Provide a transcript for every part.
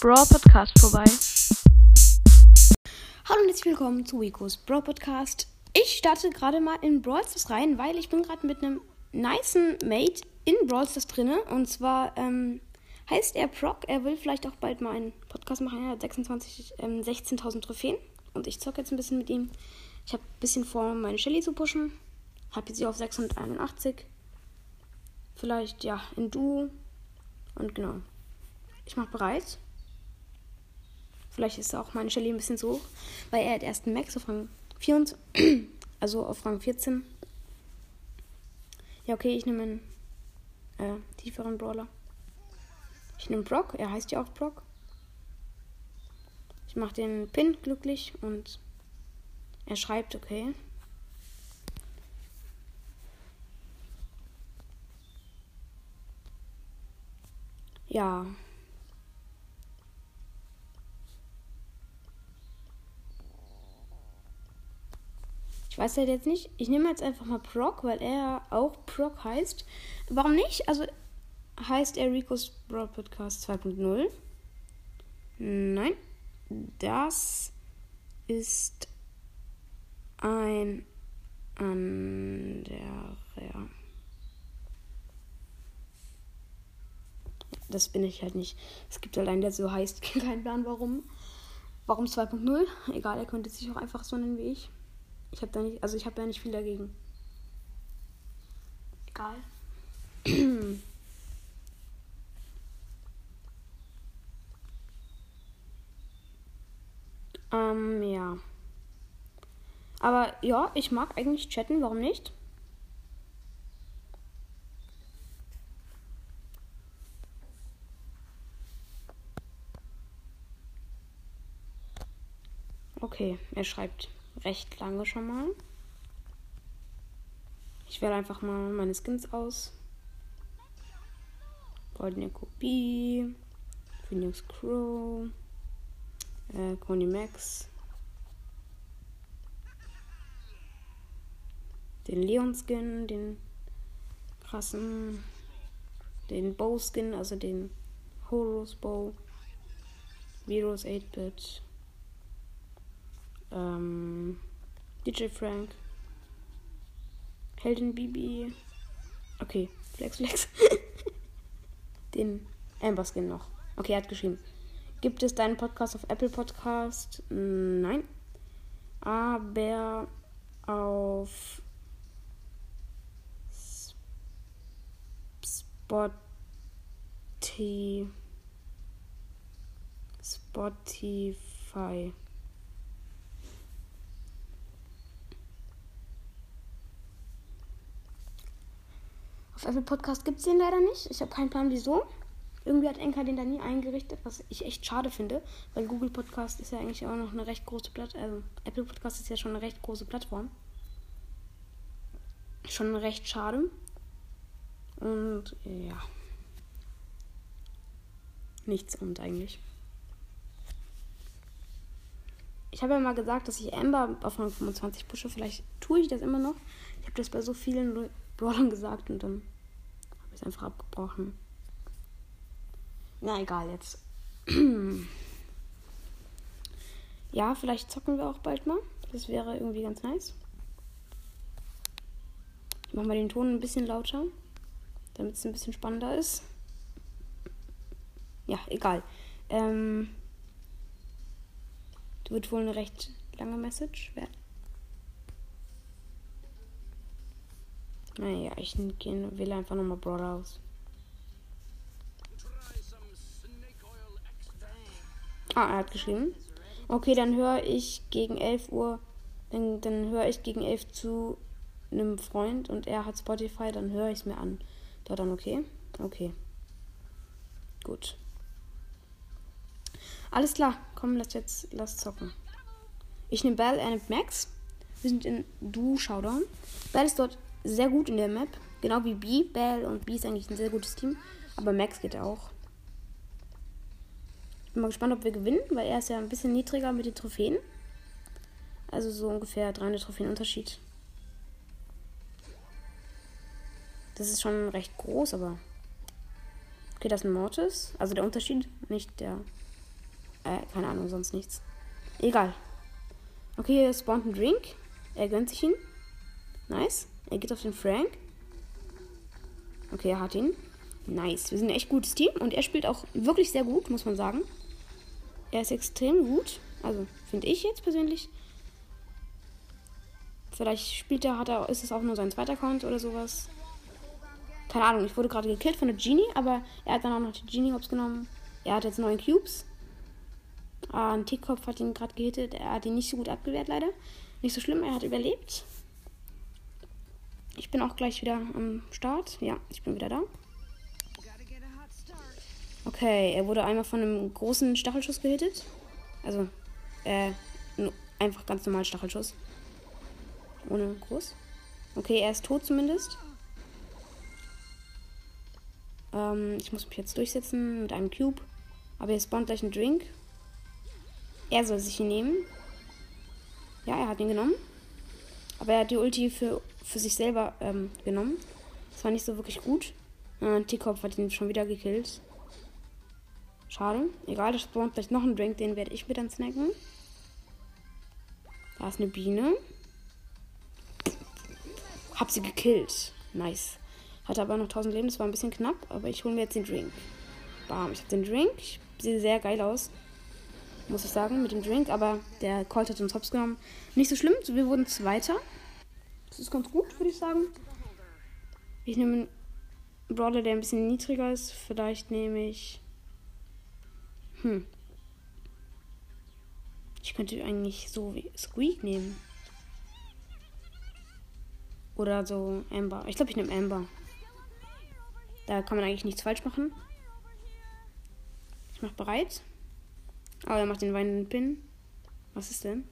Brawl Podcast vorbei. Hallo und herzlich willkommen zu Wikos Brawl Podcast. Ich starte gerade mal in Brawl Stars rein, weil ich bin gerade mit einem nicen Mate in Brawl Stars drinne. Und zwar ähm, heißt er Proc. Er will vielleicht auch bald mal einen Podcast machen. Er hat 26, ähm, 16.000 Trophäen. Und ich zocke jetzt ein bisschen mit ihm. Ich habe ein bisschen vor, meine Shelly zu pushen. Habe sie auf 681. Vielleicht, ja, in Duo. Und genau. Ich mache bereit. Vielleicht ist auch meine Shelly ein bisschen so hoch, weil er hat erst einen Max auf Rang 24, also auf Rang 14. Ja, okay, ich nehme einen äh, tieferen Brawler. Ich nehme Brock, er heißt ja auch Brock. Ich mache den Pin glücklich und er schreibt, okay. Ja. Weiß halt jetzt nicht. Ich nehme jetzt einfach mal Proc, weil er auch Proc heißt. Warum nicht? Also heißt er Rico's Broad Podcast 2.0? Nein. Das ist ein anderer. Das bin ich halt nicht. Es gibt halt einen, der so heißt. Kein Plan warum. Warum 2.0? Egal, er könnte sich auch einfach so nennen wie ich. Ich habe da nicht, also ich habe da nicht viel dagegen. Egal. ähm, ja. Aber ja, ich mag eigentlich chatten, warum nicht? Okay, er schreibt recht lange schon mal. Ich wähle einfach mal meine Skins aus. Goldene Kopie, Phoenix Crow, äh, Coney Max, den Leon Skin, den krassen, den Bow Skin, also den Horus Bow, Virus 8-Bit, ähm, DJ Frank. Heldin Bibi. Okay, Flex Flex. Den Amber Skin noch. Okay, er hat geschrieben. Gibt es deinen Podcast auf Apple Podcast? Nein. Aber auf Spotify. Spotify. Auf Apple Podcast gibt es den leider nicht. Ich habe keinen Plan, wieso. Irgendwie hat Enka den da nie eingerichtet, was ich echt schade finde, weil Google Podcast ist ja eigentlich auch noch eine recht große Plattform. Also Apple Podcast ist ja schon eine recht große Plattform. Schon recht schade. Und ja. Nichts und eigentlich. Ich habe ja mal gesagt, dass ich Amber auf Rang 25 pushe. Vielleicht tue ich das immer noch. Ich habe das bei so vielen Brawlern gesagt und dann habe ich es einfach abgebrochen. Na egal jetzt. ja, vielleicht zocken wir auch bald mal. Das wäre irgendwie ganz nice. Ich mache mal den Ton ein bisschen lauter, damit es ein bisschen spannender ist. Ja, egal. Ähm, wird wohl eine recht lange Message werden. Naja, ich will einfach nochmal Brawler aus. Ah, er hat geschrieben. Okay, dann höre ich gegen 11 Uhr, dann, dann höre ich gegen 11 zu einem Freund und er hat Spotify, dann höre ich es mir an. Dort dann okay? Okay. Gut. Alles klar, komm, lass jetzt, lass zocken. Ich nehme Bell, er nimmt Max. Wir sind in Du-Showdown. Bell ist dort sehr gut in der Map. Genau wie B. Bell und B ist eigentlich ein sehr gutes Team. Aber Max geht auch. Ich bin mal gespannt, ob wir gewinnen, weil er ist ja ein bisschen niedriger mit den Trophäen. Also so ungefähr 300 Trophäen Unterschied. Das ist schon recht groß, aber. Okay, das ist ein Mortis. Also der Unterschied, nicht der Äh, keine Ahnung, sonst nichts. Egal. Okay, hier spawnt ein Drink. Er gönnt sich ihn. Nice. Er geht auf den Frank. Okay, er hat ihn. Nice. Wir sind ein echt gutes Team und er spielt auch wirklich sehr gut, muss man sagen. Er ist extrem gut. Also, finde ich jetzt persönlich. Vielleicht spielt er, hat er, ist es auch nur sein zweiter Account oder sowas. Keine Ahnung, ich wurde gerade gekillt von der Genie, aber er hat dann auch noch die Genie Hops genommen. Er hat jetzt neun Cubes. Ah, ein Tickkopf hat ihn gerade gehittet. Er hat ihn nicht so gut abgewehrt, leider. Nicht so schlimm, er hat überlebt. Ich bin auch gleich wieder am Start. Ja, ich bin wieder da. Okay, er wurde einmal von einem großen Stachelschuss gehittet. Also, äh, einfach ganz normal Stachelschuss. Ohne groß. Okay, er ist tot zumindest. Ähm, ich muss mich jetzt durchsetzen mit einem Cube. Aber er spawnt gleich einen Drink. Er soll sich ihn nehmen. Ja, er hat ihn genommen. Aber er hat die Ulti für, für sich selber ähm, genommen. Das war nicht so wirklich gut. Äh, T-Kopf hat ihn schon wieder gekillt. Schade. Egal, da spawnt vielleicht noch ein Drink, den werde ich mir dann snacken. Da ist eine Biene. Hab sie gekillt. Nice. Hatte aber noch 1000 Leben, das war ein bisschen knapp, aber ich hole mir jetzt den Drink. Bam, ich habe den Drink. Ich sehe sehr geil aus. Muss ich sagen, mit dem Drink, aber der Colt hat uns hops genommen. Nicht so schlimm, wir wurden Zweiter. Das ist ganz gut, würde ich sagen. Ich nehme einen Brawler, der ein bisschen niedriger ist. Vielleicht nehme ich. Hm. Ich könnte eigentlich so Squeak nehmen. Oder so Amber. Ich glaube, ich nehme Amber. Da kann man eigentlich nichts falsch machen. Ich mache bereit. Aber er macht den weinenden Pin. Was ist denn?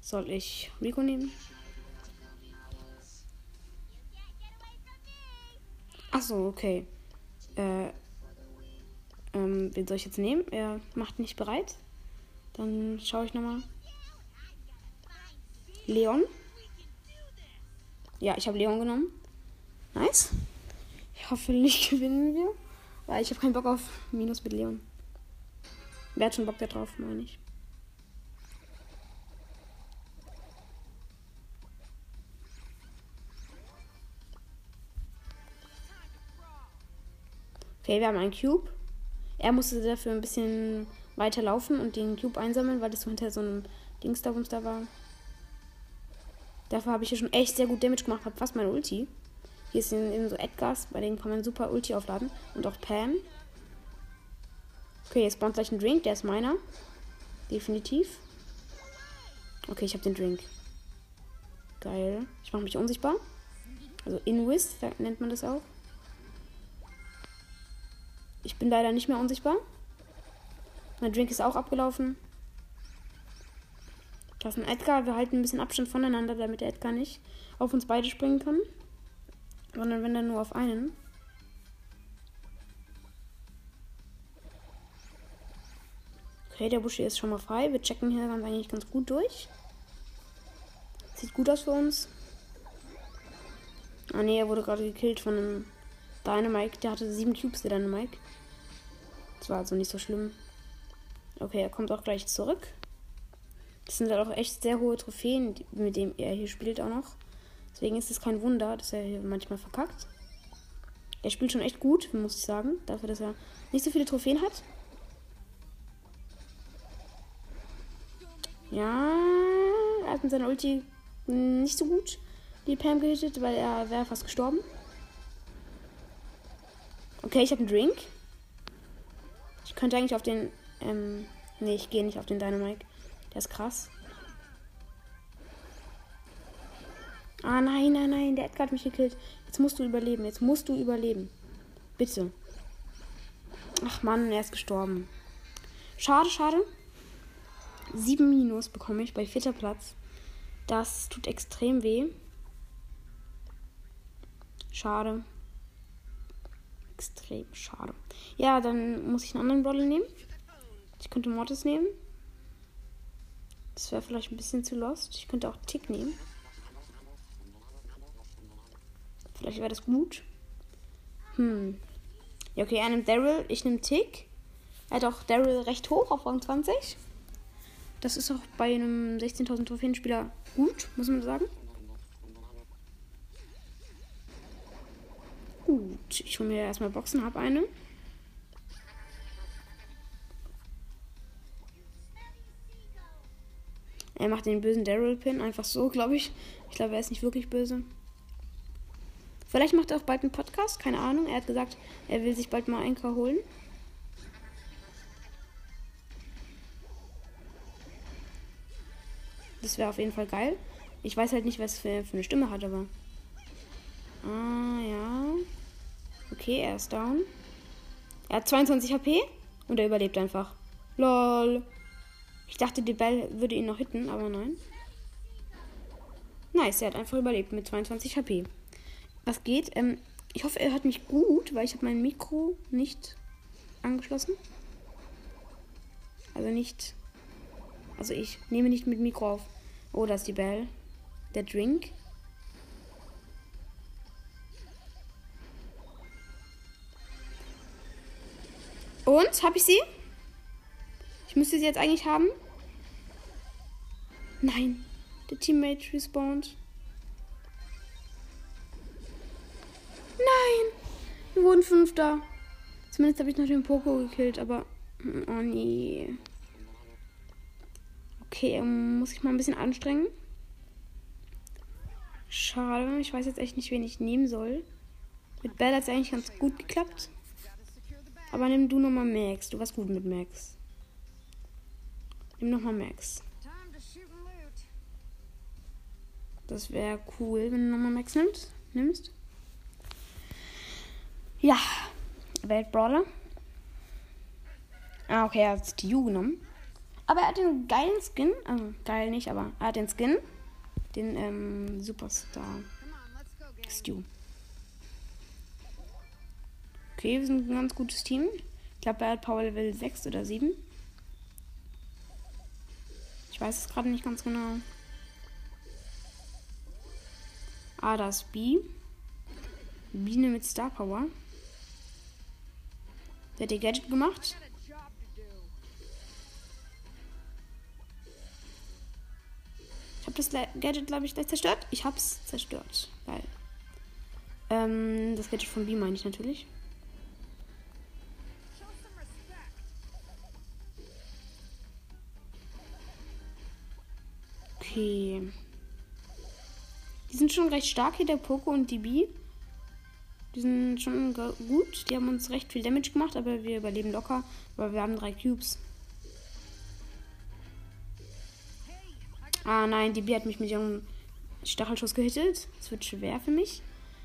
Soll ich Rico nehmen? Achso, okay. Äh, ähm, wen soll ich jetzt nehmen? Er macht nicht bereit. Dann schaue ich nochmal. Leon. Ja, ich habe Leon genommen. Nice. Ich hoffe, nicht gewinnen wir. Weil ich habe keinen Bock auf Minus mit Leon. Wer hat schon Bock drauf, meine ich. Okay, wir haben einen Cube. Er musste dafür ein bisschen weiter laufen und den Cube einsammeln, weil das so hinter so einem Dings da, da war. Dafür habe ich hier schon echt sehr gut Damage gemacht, habe fast meine Ulti. Hier ist eben so Edgars, bei denen kann man super Ulti aufladen. Und auch Pam. Okay, jetzt spawnt gleich ein Drink, der ist meiner. Definitiv. Okay, ich habe den Drink. Geil. Ich mache mich unsichtbar. Also Invis nennt man das auch. Ich bin leider nicht mehr unsichtbar. Mein Drink ist auch abgelaufen. Da ist ein Edgar. Wir halten ein bisschen Abstand voneinander, damit der Edgar nicht auf uns beide springen kann. Sondern wenn dann nur auf einen. Okay, der Busch hier ist schon mal frei. Wir checken hier ganz eigentlich ganz gut durch. Sieht gut aus für uns. Ah ne, er wurde gerade gekillt von einem Dynamike. Der hatte sieben Cubes, der Dynamike. Das war also nicht so schlimm. Okay, er kommt auch gleich zurück. Das sind halt auch echt sehr hohe Trophäen, mit denen er hier spielt auch noch. Deswegen ist es kein Wunder, dass er hier manchmal verkackt. Er spielt schon echt gut, muss ich sagen. Dafür, dass er nicht so viele Trophäen hat. Ja, er hat mit seiner Ulti nicht so gut die Pam gehittet, weil er wäre fast gestorben. Okay, ich habe einen Drink. Ich könnte eigentlich auf den. Ähm, nee, ich gehe nicht auf den Dynamite. Der ist krass. Ah, nein, nein, nein. Der Edgar hat mich gekillt. Jetzt musst du überleben. Jetzt musst du überleben. Bitte. Ach Mann, er ist gestorben. Schade, schade. Sieben Minus bekomme ich bei vierter Platz. Das tut extrem weh. Schade extrem schade. Ja, dann muss ich einen anderen Bottle nehmen. Ich könnte Mortis nehmen. Das wäre vielleicht ein bisschen zu lost. Ich könnte auch Tick nehmen. Vielleicht wäre das gut. Hm. Ja, okay, er nimmt Daryl, ich nehme Tick. Er hat auch Daryl recht hoch auf Rang 20. Das ist auch bei einem 16.000 Trophäenspieler gut, muss man sagen. Ich hole mir erstmal Boxen, habe eine. Er macht den bösen Daryl-Pin einfach so, glaube ich. Ich glaube, er ist nicht wirklich böse. Vielleicht macht er auch bald einen Podcast, keine Ahnung. Er hat gesagt, er will sich bald mal einen K holen. Das wäre auf jeden Fall geil. Ich weiß halt nicht, was für, für eine Stimme hat, aber. Ah, ja. Okay, er ist down. Er hat 22 HP und er überlebt einfach. Lol. Ich dachte, die Bell würde ihn noch hitten, aber nein. Nice, er hat einfach überlebt mit 22 HP. Was geht? Ähm, ich hoffe, er hört mich gut, weil ich habe mein Mikro nicht angeschlossen. Also nicht. Also ich nehme nicht mit Mikro auf. Oh, da ist die Bell. Der Drink. Und? Habe ich sie? Ich müsste sie jetzt eigentlich haben. Nein. Der Teammate respawned. Nein! Wir wurden Fünfter. Zumindest habe ich noch den Poco gekillt, aber. Oh nee. Okay, muss ich mal ein bisschen anstrengen. Schade, ich weiß jetzt echt nicht, wen ich nehmen soll. Mit Bell hat es eigentlich ganz gut geklappt. Aber nimm du nochmal Max. Du warst gut mit Max. Nimm nochmal Max. Das wäre cool, wenn du nochmal Max nimmst. nimmst. Ja. Weltbrawler. Ah, okay, er hat die U genommen. Aber er hat den geilen Skin. Also, geil nicht, aber er hat den Skin. Den ähm, Superstar Stew. Okay, wir sind ein ganz gutes Team. Ich glaube, er hat Power Level 6 oder 7. Ich weiß es gerade nicht ganz genau. Ah, das B. Biene mit Star Power. Der hat ihr Gadget gemacht. Ich habe das Gadget, glaube ich, gleich zerstört. Ich habe es zerstört. Geil. Ähm, das Gadget von B meine ich natürlich. Okay. Die sind schon recht stark hier, der Poco und die B. Die sind schon gut. Die haben uns recht viel Damage gemacht, aber wir überleben locker, weil wir haben drei Cubes. Ah nein, die B hat mich mit ihrem Stachelschuss gehittet. Das wird schwer für mich.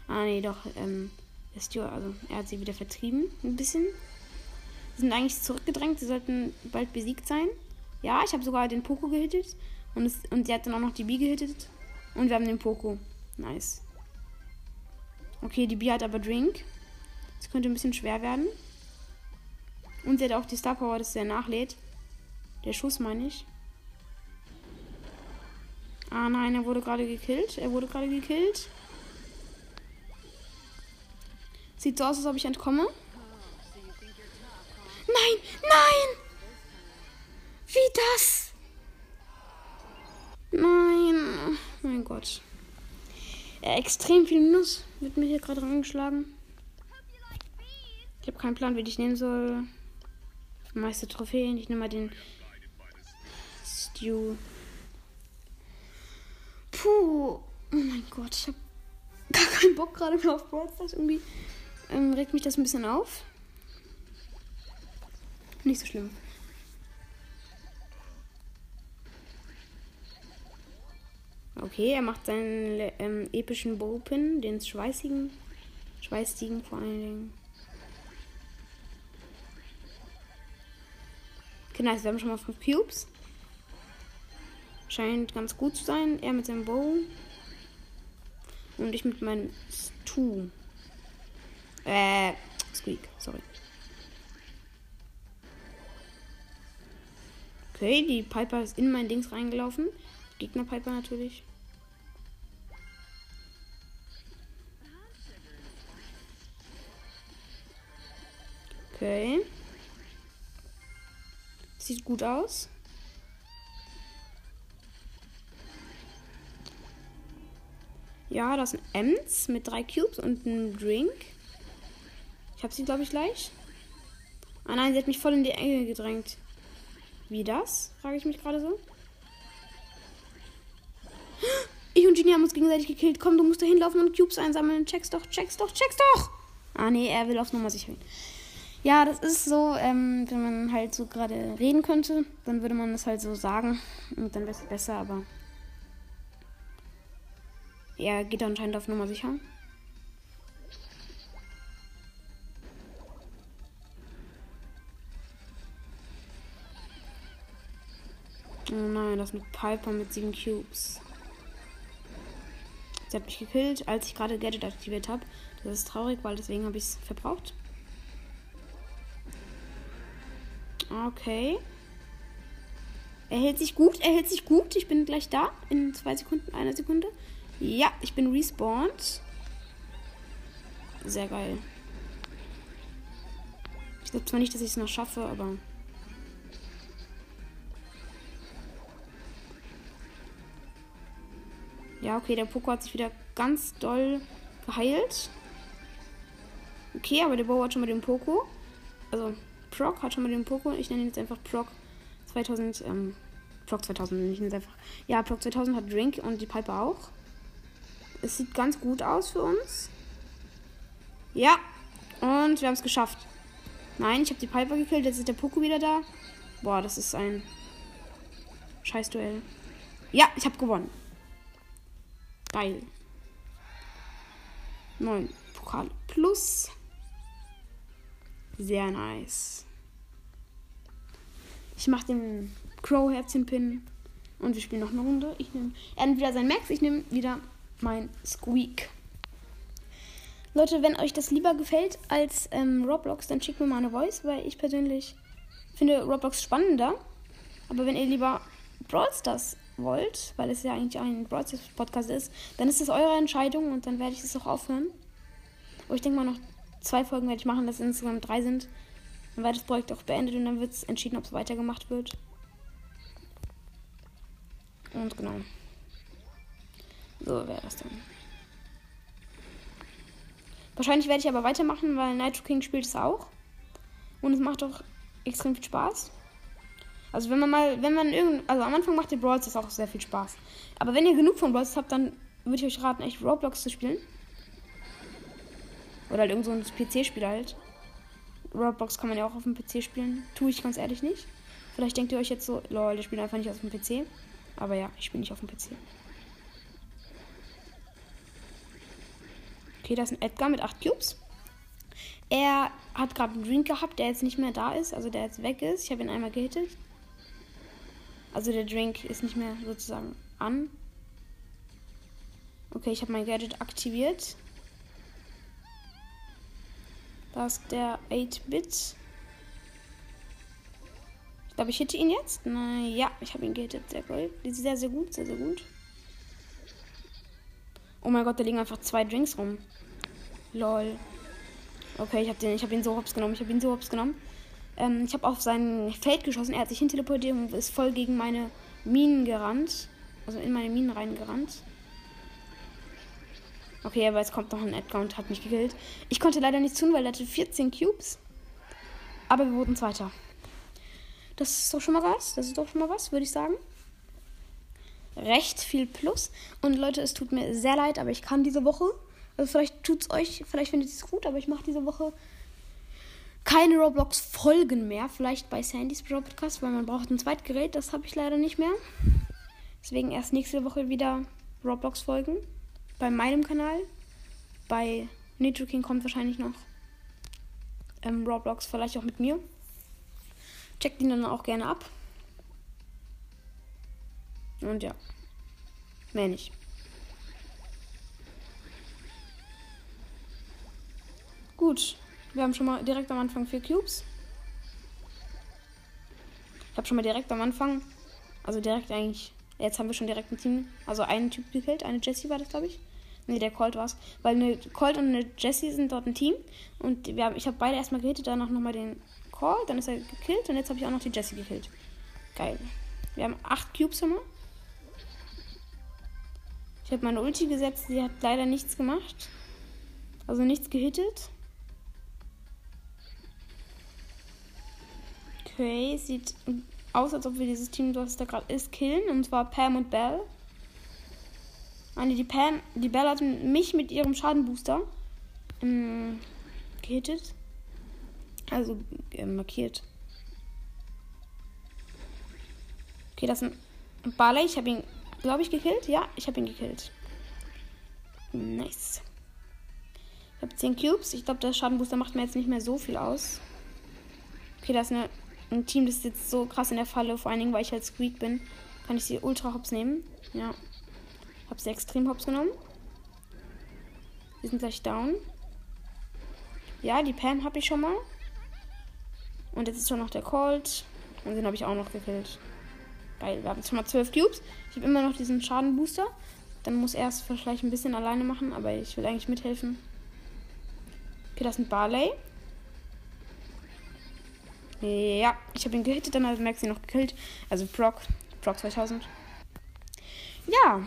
Ah nee, doch, ähm, ist also er hat sie wieder vertrieben. Ein bisschen. Sie sind eigentlich zurückgedrängt. Sie sollten bald besiegt sein. Ja, ich habe sogar den Poco gehittet. Und, es, und sie hat dann auch noch die B gehittet. Und wir haben den Poco. Nice. Okay, die B hat aber Drink. Das könnte ein bisschen schwer werden. Und sie hat auch die Star Power, dass der nachlädt. Der Schuss meine ich. Ah nein, er wurde gerade gekillt. Er wurde gerade gekillt. Sieht so aus, als ob ich entkomme. Nein, nein! Wie das? Nein. Mein Gott. Äh, extrem viel Minus wird mir hier gerade rangeschlagen. Ich habe keinen Plan, wie ich nehmen soll. Meiste Trophäen. Ich nehme mal den Stew. Puh. Oh mein Gott, ich habe gar keinen Bock gerade mehr auf Brawl Stars. Irgendwie ähm, regt mich das ein bisschen auf. Nicht so schlimm. Okay, er macht seinen ähm, epischen Bowpin, den schweißigen, schweißigen vor allen Dingen. Okay, nice, wir haben schon mal 5 Cubes. Scheint ganz gut zu sein. Er mit seinem Bow. Und ich mit meinem Stu. Äh, Squeak, sorry. Okay, die Piper ist in mein Dings reingelaufen. Gegner Piper natürlich. Okay. Sieht gut aus. Ja, das sind Ems mit drei Cubes und einem Drink. Ich habe sie, glaube ich, gleich. Ah nein, sie hat mich voll in die Enge gedrängt. Wie das? Frage ich mich gerade so. Und Genie haben uns gegenseitig gekillt. Komm, du musst da hinlaufen und Cubes einsammeln. Check's doch, check's doch, check's doch. Ah nee, er will auf Nummer sicher gehen. Ja, das ist so, ähm, wenn man halt so gerade reden könnte, dann würde man das halt so sagen. Und dann wäre es besser, aber er geht anscheinend auf Nummer sicher. Oh nein, das eine Piper mit sieben Cubes. Sie hat mich gekillt, als ich gerade Gadget aktiviert habe. Das ist traurig, weil deswegen habe ich es verbraucht. Okay. Er hält sich gut, er hält sich gut. Ich bin gleich da. In zwei Sekunden, einer Sekunde. Ja, ich bin respawned. Sehr geil. Ich glaube zwar nicht, dass ich es noch schaffe, aber. Ja, okay, der Poco hat sich wieder ganz doll geheilt. Okay, aber der Bo hat schon mal den Poco. Also, Proc hat schon mal den Poco. Ich nenne ihn jetzt einfach Proc 2000. Ähm, Proc 2000, ich nenne es einfach. Ja, Proc 2000 hat Drink und die Piper auch. Es sieht ganz gut aus für uns. Ja. Und wir haben es geschafft. Nein, ich habe die Piper gekillt. Jetzt ist der Poco wieder da. Boah, das ist ein Scheiß-Duell. Ja, ich habe gewonnen. Geil. 9 Pokal plus. Sehr nice. Ich mache den Crow-Herzchen-Pin. Und wir spielen noch eine Runde. Ich nehme entweder sein Max, ich nehme wieder mein Squeak. Leute, wenn euch das lieber gefällt als ähm, Roblox, dann schickt mir mal eine Voice, weil ich persönlich finde Roblox spannender. Aber wenn ihr lieber Brawl Stars wollt, weil es ja eigentlich ein Stars Podcast ist, dann ist das eure Entscheidung und dann werde ich es auch aufhören. Aber ich denke mal, noch zwei Folgen werde ich machen, dass es insgesamt drei sind. Dann wird das Projekt auch beendet und dann wird es entschieden, ob es weitergemacht wird. Und genau. So wäre das dann. Wahrscheinlich werde ich aber weitermachen, weil Nitro King spielt es auch. Und es macht auch extrem viel Spaß. Also wenn man mal, wenn man irgend, also am Anfang macht der Brawl das auch sehr viel Spaß. Aber wenn ihr genug von Brawl habt, dann würde ich euch raten, echt Roblox zu spielen. Oder halt irgend so ein PC-Spiel halt. Roblox kann man ja auch auf dem PC spielen. Tue ich ganz ehrlich nicht. Vielleicht denkt ihr euch jetzt so, lol, der spielt einfach nicht auf dem PC. Aber ja, ich spiele nicht auf dem PC. Okay, das ist ein Edgar mit 8 Cubes. Er hat gerade einen Drink gehabt, der jetzt nicht mehr da ist, also der jetzt weg ist. Ich habe ihn einmal gehittet. Also der Drink ist nicht mehr sozusagen an. Okay, ich habe mein Gadget aktiviert. Da ist der 8-Bit. Ich glaube, ich hitte ihn jetzt. Na ja, ich habe ihn gehittet. Sehr gut. Sehr, sehr gut. Sehr, sehr gut. Oh mein Gott, da liegen einfach zwei Drinks rum. Lol. Okay, ich habe ihn so hops genommen. Ich habe ihn so hops genommen. Ähm, ich habe auf sein Feld geschossen. Er hat sich hin teleportiert und ist voll gegen meine Minen gerannt. Also in meine Minen reingerannt. Okay, aber jetzt kommt noch ein Edgar und hat mich gekillt. Ich konnte leider nichts tun, weil er hatte 14 Cubes. Aber wir wurden Zweiter. Das ist doch schon mal was. Das ist doch schon mal was, würde ich sagen. Recht viel Plus. Und Leute, es tut mir sehr leid, aber ich kann diese Woche. Also vielleicht tut es euch, vielleicht findet ihr es gut, aber ich mache diese Woche keine Roblox-Folgen mehr. Vielleicht bei Sandys Pro Podcast, weil man braucht ein Zweitgerät. Das habe ich leider nicht mehr. Deswegen erst nächste Woche wieder Roblox-Folgen bei meinem Kanal. Bei Nitro King kommt wahrscheinlich noch ähm, Roblox, vielleicht auch mit mir. Checkt ihn dann auch gerne ab. Und ja. Mehr nicht. Gut. Wir haben schon mal direkt am Anfang vier Cubes. Ich habe schon mal direkt am Anfang, also direkt eigentlich, jetzt haben wir schon direkt ein Team, also einen Typ gekillt, eine Jessie war das, glaube ich. Nee, der Colt es. Weil eine Colt und eine Jessie sind dort ein Team. Und wir haben, ich habe beide erstmal gehittet, danach nochmal den Call, dann ist er gekillt und jetzt habe ich auch noch die Jessie gekillt. Geil. Wir haben acht Cubes mal. Ich habe meine Ulti gesetzt, sie hat leider nichts gemacht. Also nichts gehittet. Okay, sieht aus, als ob wir dieses Team, was da gerade ist, killen. Und zwar Pam und Bell. Ah, die Pam, die Bell hat mich mit ihrem Schadenbooster ähm, gehittet. Also äh, markiert. Okay, das ist ein Barley. Ich habe ihn, glaube ich, gekillt. Ja, ich habe ihn gekillt. Nice. Ich habe 10 Cubes. Ich glaube, der Schadenbooster macht mir jetzt nicht mehr so viel aus. Okay, das ist eine, ein Team, das sitzt so krass in der Falle. Vor allen Dingen, weil ich halt Squeak bin. Kann ich sie ultra hops nehmen. Ja. Habe sie extrem hops genommen. Die sind gleich down. Ja, die Pam habe ich schon mal. Und jetzt ist schon noch der Colt. Und den habe ich auch noch gekillt. Geil, wir haben jetzt schon mal 12 Cubes. Ich habe immer noch diesen Schadenbooster. Dann muss er es vielleicht ein bisschen alleine machen, aber ich will eigentlich mithelfen. Okay, das ist ein Barley. Ja, ich habe ihn gehittet, dann hat Maxi noch gekillt. Also Brock, Brock 2000. Ja,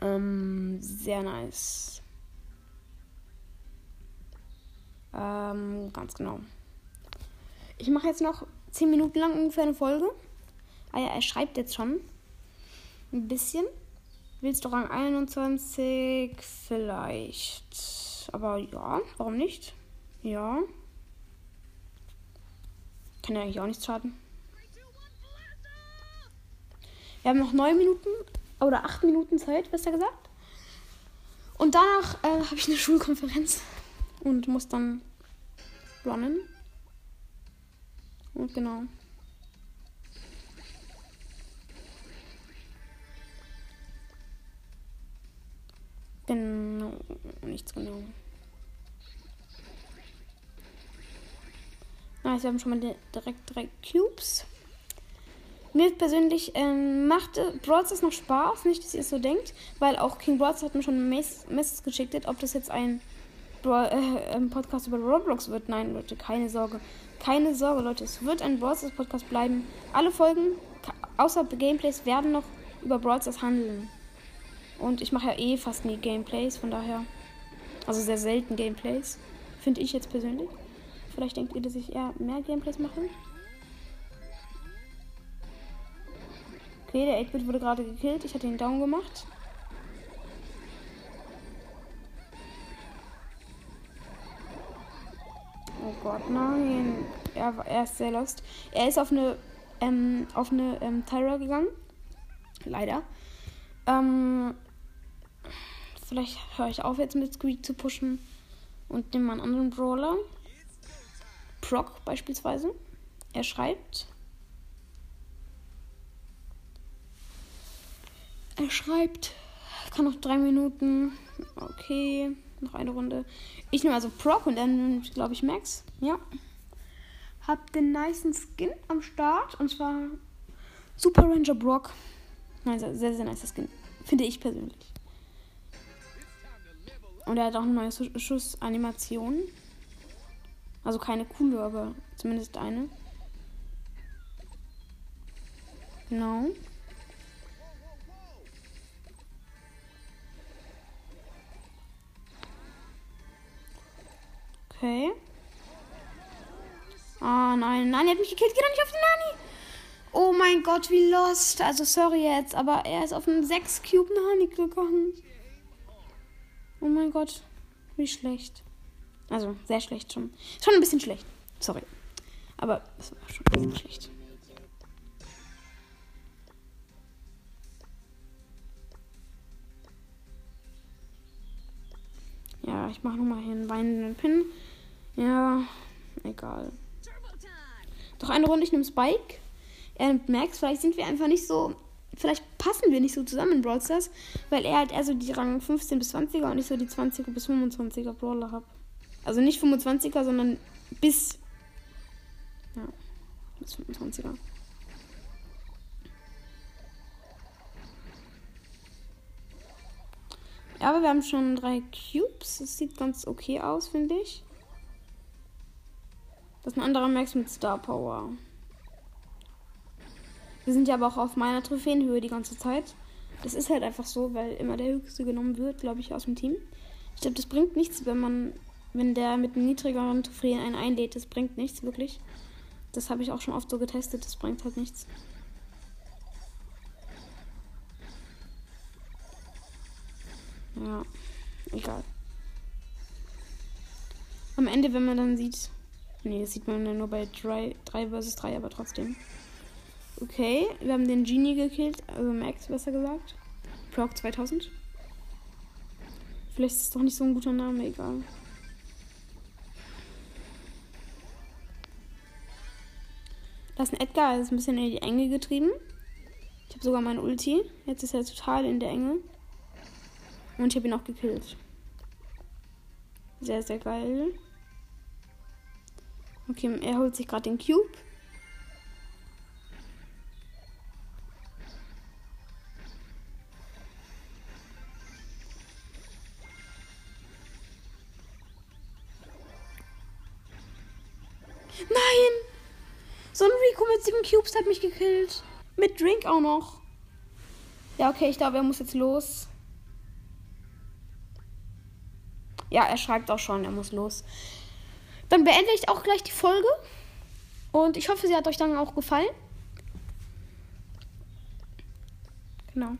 ähm, sehr nice. Ähm, ganz genau. Ich mache jetzt noch 10 Minuten lang ungefähr eine Folge. Ah ja, er schreibt jetzt schon. Ein bisschen. Willst du Rang 21? Vielleicht. Aber ja, warum nicht? Ja. Kann ja eigentlich auch nichts schaden. Wir haben noch 9 Minuten oder 8 Minuten Zeit, besser gesagt. Und danach äh, habe ich eine Schulkonferenz und muss dann runnen. Und genau. Genau, nichts genau. Nice, wir haben schon mal direkt drei Cubes. Mir persönlich ähm, macht Brawl noch Spaß, nicht, dass ihr es so denkt, weil auch King Brawl hat mir schon Messages geschickt, ob das jetzt ein Brawl, äh, Podcast über Roblox wird. Nein, Leute, keine Sorge. Keine Sorge, Leute, es wird ein Brawl Podcast bleiben. Alle Folgen, außer Gameplays, werden noch über Brawl handeln. Und ich mache ja eh fast nie Gameplays, von daher. Also sehr selten Gameplays. Finde ich jetzt persönlich. Vielleicht denkt ihr, dass ich eher mehr Gameplays mache. Okay, der 8-Bit wurde gerade gekillt. Ich hatte ihn down gemacht. Oh Gott, nein. Er, er ist sehr lost. Er ist auf eine, ähm, auf eine ähm, Tyra gegangen. Leider. Ähm, Vielleicht höre ich auf jetzt mit Squeak zu pushen und nehme einen anderen Brawler. Proc beispielsweise. Er schreibt. Er schreibt. Kann noch drei Minuten. Okay. Noch eine Runde. Ich nehme also Proc und dann glaube ich Max. Ja. Hab den niceen Skin am Start. Und zwar Super Ranger Brock. Nein, sehr, sehr nicer Skin. Finde ich persönlich. Und er hat auch eine neue Schussanimation. Also keine coole, aber zumindest eine. Genau. Okay. Ah, nein, er hat mich gekillt. Geh doch nicht auf den Nani. Oh mein Gott, wie lost. Also sorry jetzt, aber er ist auf einen 6 Cube Nani gegangen. Oh mein Gott, wie schlecht. Also, sehr schlecht schon. Schon ein bisschen schlecht. Sorry. Aber es war schon ein bisschen schlecht. Ja, ich mache nochmal hier einen weinenden Pin. Ja, egal. Doch eine Runde, ich nehme Spike. Er nimmt Max. Vielleicht sind wir einfach nicht so vielleicht passen wir nicht so zusammen in Brawl Stars, weil er halt eher so die Rang 15 bis 20er und ich so die 20er bis 25er Brawler habe. Also nicht 25er, sondern bis. Ja, bis 25er. Ja, aber wir haben schon drei Cubes. Das sieht ganz okay aus, finde ich. Das ist ein anderer Max mit Star Power. Wir sind ja aber auch auf meiner Trophäenhöhe die ganze Zeit. Das ist halt einfach so, weil immer der höchste genommen wird, glaube ich, aus dem Team. Ich glaube, das bringt nichts, wenn man, wenn der mit einem niedrigeren Trophäen einen einlädt. Das bringt nichts, wirklich. Das habe ich auch schon oft so getestet. Das bringt halt nichts. Ja, egal. Am Ende, wenn man dann sieht. Nee, das sieht man ja nur bei 3, 3 vs 3, aber trotzdem. Okay, wir haben den Genie gekillt, also Max besser gesagt. Proc 2000. Vielleicht ist es doch nicht so ein guter Name, egal. Das ist ein Edgar, ist ein bisschen in die Enge getrieben. Ich habe sogar mein Ulti. Jetzt ist er total in der Enge. Und ich habe ihn auch gekillt. Sehr, sehr geil. Okay, er holt sich gerade den Cube. 40 Cubes hat mich gekillt. Mit Drink auch noch. Ja, okay, ich glaube, er muss jetzt los. Ja, er schreibt auch schon, er muss los. Dann beende ich auch gleich die Folge. Und ich hoffe, sie hat euch dann auch gefallen. Genau.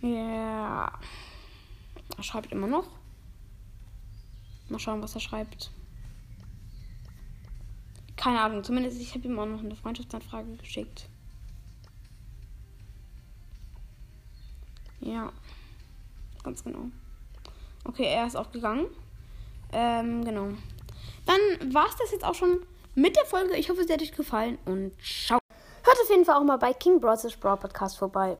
Ja. Er schreibt immer noch. Mal schauen, was er schreibt. Keine Ahnung, zumindest ich habe ihm auch noch eine Freundschaftsanfrage geschickt. Ja, ganz genau. Okay, er ist auch gegangen. Ähm, genau. Dann war es das jetzt auch schon mit der Folge. Ich hoffe, es hat euch gefallen und ciao. Hört auf jeden Fall auch mal bei King Bros. Brawl Podcast vorbei.